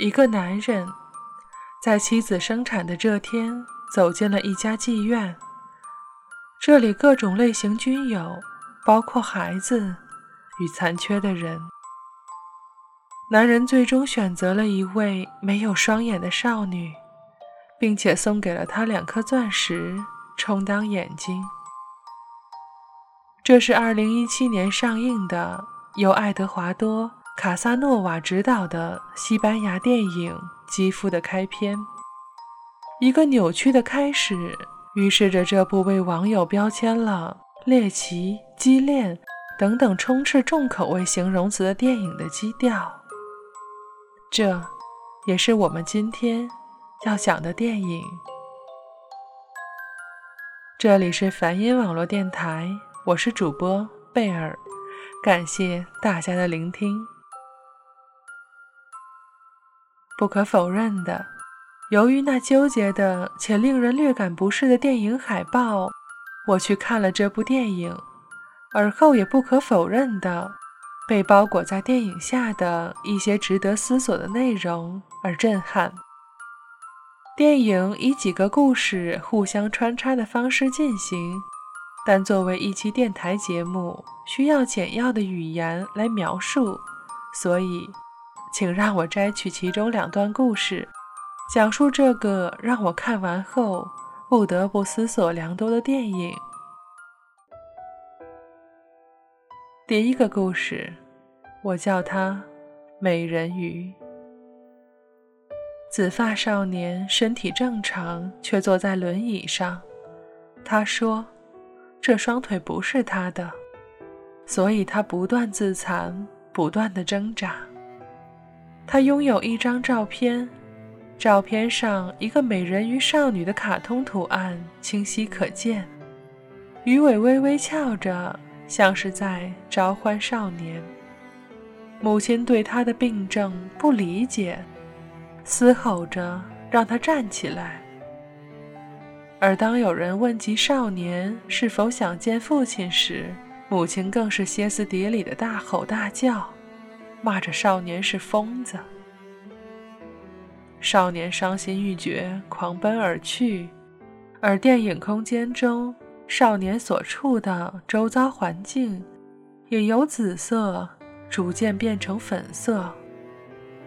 一个男人在妻子生产的这天走进了一家妓院，这里各种类型均有，包括孩子与残缺的人。男人最终选择了一位没有双眼的少女，并且送给了她两颗钻石充当眼睛。这是2017年上映的，由爱德华多·卡萨诺瓦执导的西班牙电影《肌肤》的开篇。一个扭曲的开始，预示着这部为网友标签了猎奇、激恋等等充斥重口味形容词的电影的基调。这，也是我们今天要讲的电影。这里是梵音网络电台。我是主播贝尔，感谢大家的聆听。不可否认的，由于那纠结的且令人略感不适的电影海报，我去看了这部电影，而后也不可否认的被包裹在电影下的一些值得思索的内容而震撼。电影以几个故事互相穿插的方式进行。但作为一期电台节目，需要简要的语言来描述，所以，请让我摘取其中两段故事，讲述这个让我看完后不得不思索良多的电影。第一个故事，我叫它《美人鱼》。紫发少年身体正常，却坐在轮椅上。他说。这双腿不是他的，所以他不断自残，不断的挣扎。他拥有一张照片，照片上一个美人鱼少女的卡通图案清晰可见，鱼尾微微翘着，像是在召唤少年。母亲对他的病症不理解，嘶吼着让他站起来。而当有人问及少年是否想见父亲时，母亲更是歇斯底里的大吼大叫，骂着少年是疯子。少年伤心欲绝，狂奔而去。而电影空间中，少年所处的周遭环境，也由紫色逐渐变成粉色，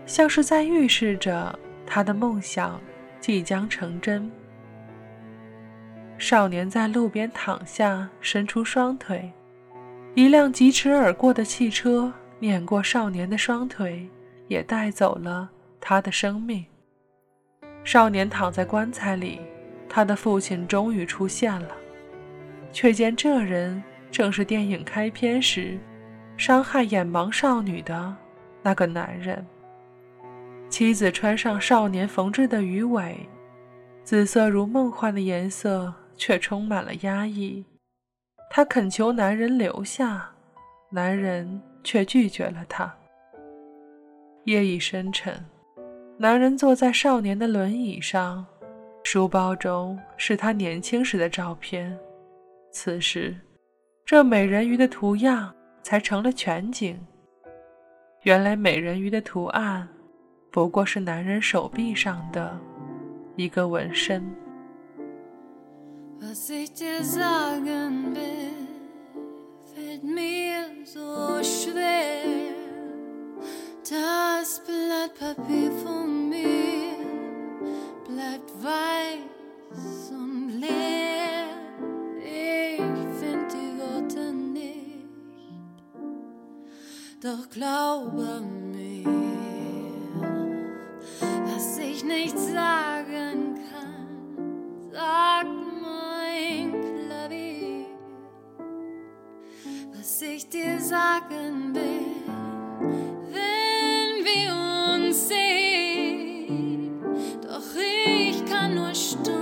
像是在预示着他的梦想即将成真。少年在路边躺下，伸出双腿。一辆疾驰而过的汽车碾过少年的双腿，也带走了他的生命。少年躺在棺材里，他的父亲终于出现了，却见这人正是电影开篇时伤害眼盲少女的那个男人。妻子穿上少年缝制的鱼尾，紫色如梦幻的颜色。却充满了压抑。他恳求男人留下，男人却拒绝了他。夜已深沉，男人坐在少年的轮椅上，书包中是他年轻时的照片。此时，这美人鱼的图样才成了全景。原来，美人鱼的图案不过是男人手臂上的一个纹身。Was ich dir sagen will, fällt mir so schwer. Das Blatt Papier von mir bleibt weiß und leer. Ich find die Worte nicht, doch glaube mir, nós estamos.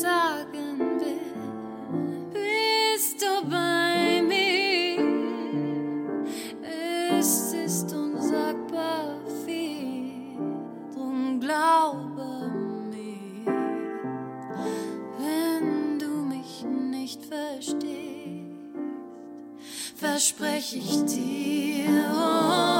Sagen will, bist du bei mir. Es ist unsagbar viel, drum glaube mir, wenn du mich nicht verstehst, verspreche ich dir, oh,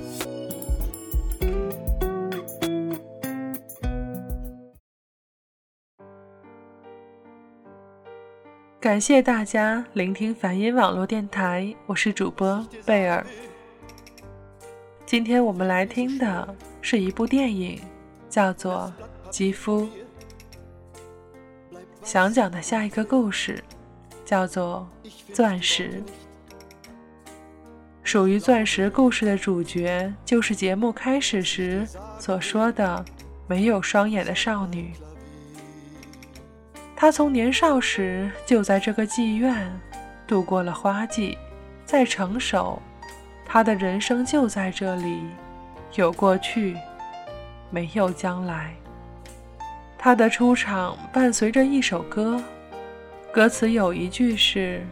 感谢大家聆听梵音网络电台，我是主播贝尔。今天我们来听的是一部电影，叫做《肌肤》。想讲的下一个故事叫做《钻石》，属于钻石故事的主角就是节目开始时所说的没有双眼的少女。他从年少时就在这个妓院度过了花季，再成熟，他的人生就在这里，有过去，没有将来。他的出场伴随着一首歌，歌词有一句是：“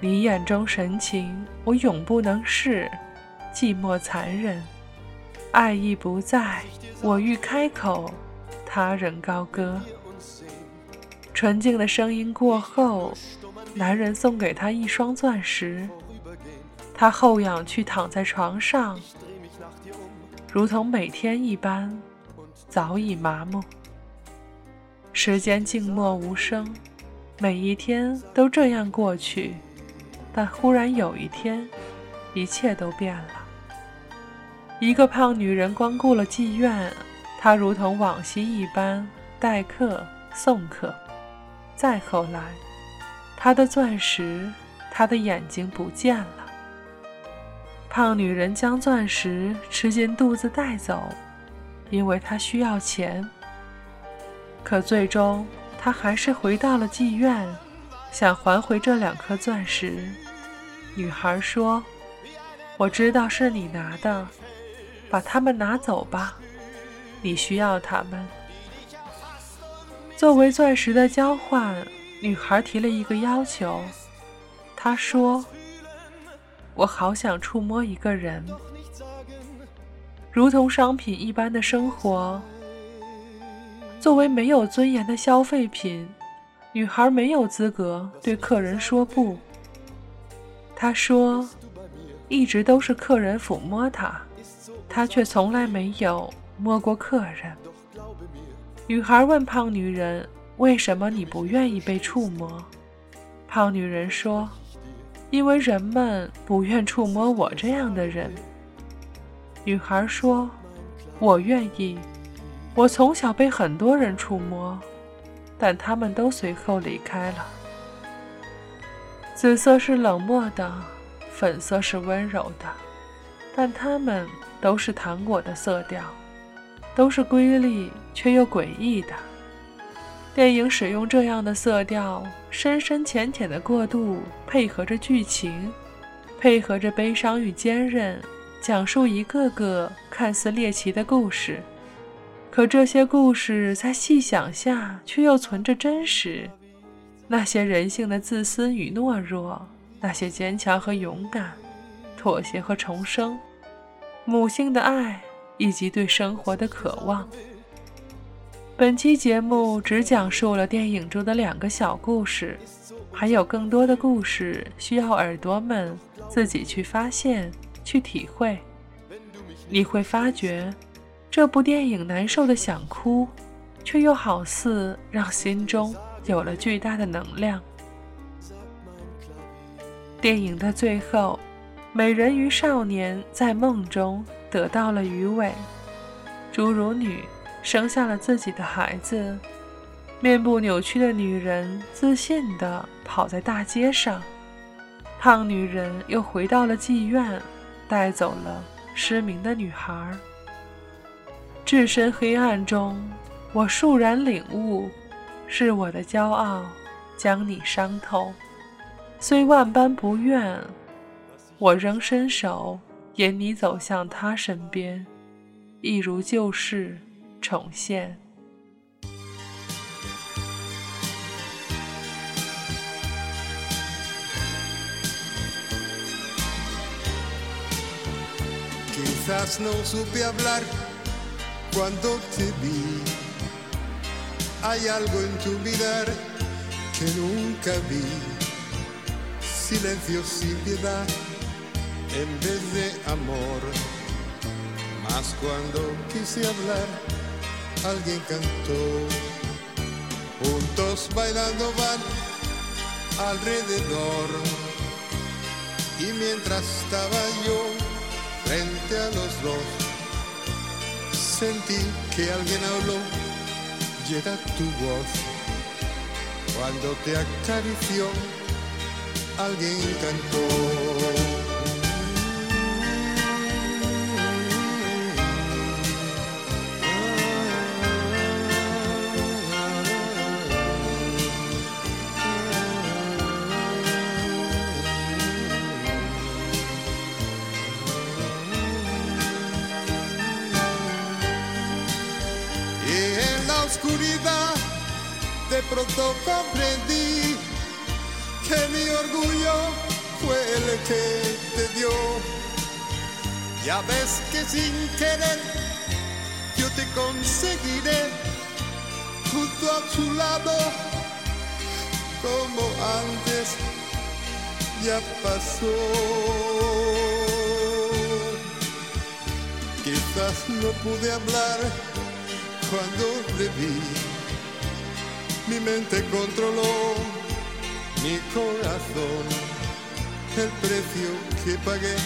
你眼中神情，我永不能释，寂寞残忍，爱意不在，我欲开口，他人高歌。”纯净的声音过后，男人送给她一双钻石，她后仰去躺在床上，如同每天一般，早已麻木。时间静默无声，每一天都这样过去，但忽然有一天，一切都变了。一个胖女人光顾了妓院，她如同往昔一般待客送客。再后来，她的钻石，她的眼睛不见了。胖女人将钻石吃进肚子带走，因为她需要钱。可最终，她还是回到了妓院，想还回这两颗钻石。女孩说：“我知道是你拿的，把它们拿走吧，你需要它们。”作为钻石的交换，女孩提了一个要求。她说：“我好想触摸一个人，如同商品一般的生活。作为没有尊严的消费品，女孩没有资格对客人说不。”她说：“一直都是客人抚摸她，她却从来没有摸过客人。”女孩问胖女人：“为什么你不愿意被触摸？”胖女人说：“因为人们不愿触摸我这样的人。”女孩说：“我愿意。我从小被很多人触摸，但他们都随后离开了。紫色是冷漠的，粉色是温柔的，但它们都是糖果的色调。”都是瑰丽却又诡异的。电影使用这样的色调，深深浅浅的过渡，配合着剧情，配合着悲伤与坚韧，讲述一个个看似猎奇的故事。可这些故事在细想下，却又存着真实。那些人性的自私与懦弱，那些坚强和勇敢，妥协和重生，母性的爱。以及对生活的渴望，本期节目只讲述了电影中的两个小故事，还有更多的故事需要耳朵们自己去发现、去体会。你会发觉，这部电影难受的想哭，却又好似让心中有了巨大的能量。电影的最后，美人鱼少年在梦中得到了鱼尾，侏儒女。生下了自己的孩子，面部扭曲的女人自信地跑在大街上，胖女人又回到了妓院，带走了失明的女孩。置身黑暗中，我倏然领悟，是我的骄傲将你伤透，虽万般不愿，我仍伸手引你走向他身边，一如旧事。重现。Quizás no supe hablar cuando te vi. Hay algo en tu mirar que nunca vi. Silencio sin piedad en vez de amor. Mas cuando quise hablar, alguien cantó. Juntos bailando van alrededor. Y mientras estaba yo frente a los dos, sentí que alguien habló y era tu voz. Cuando te acarició, alguien cantó. Orgullo fue el que te dio. Ya ves que sin querer yo te conseguiré junto a su lado como antes ya pasó. Quizás no pude hablar cuando le vi. Mi mente controló mi corazón. El precio que pagué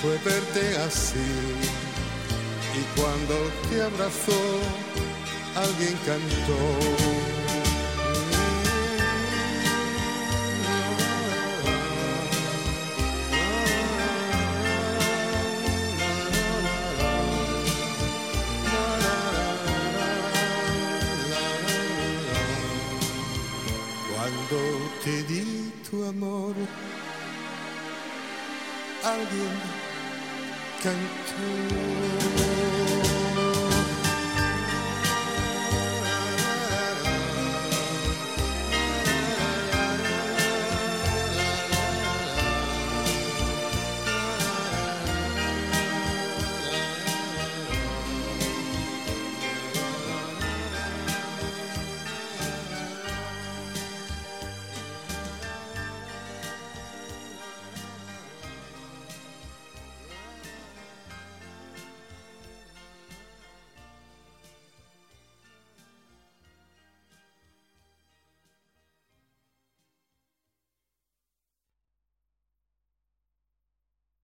fue verte así. Y cuando te abrazó, alguien cantó. alguien que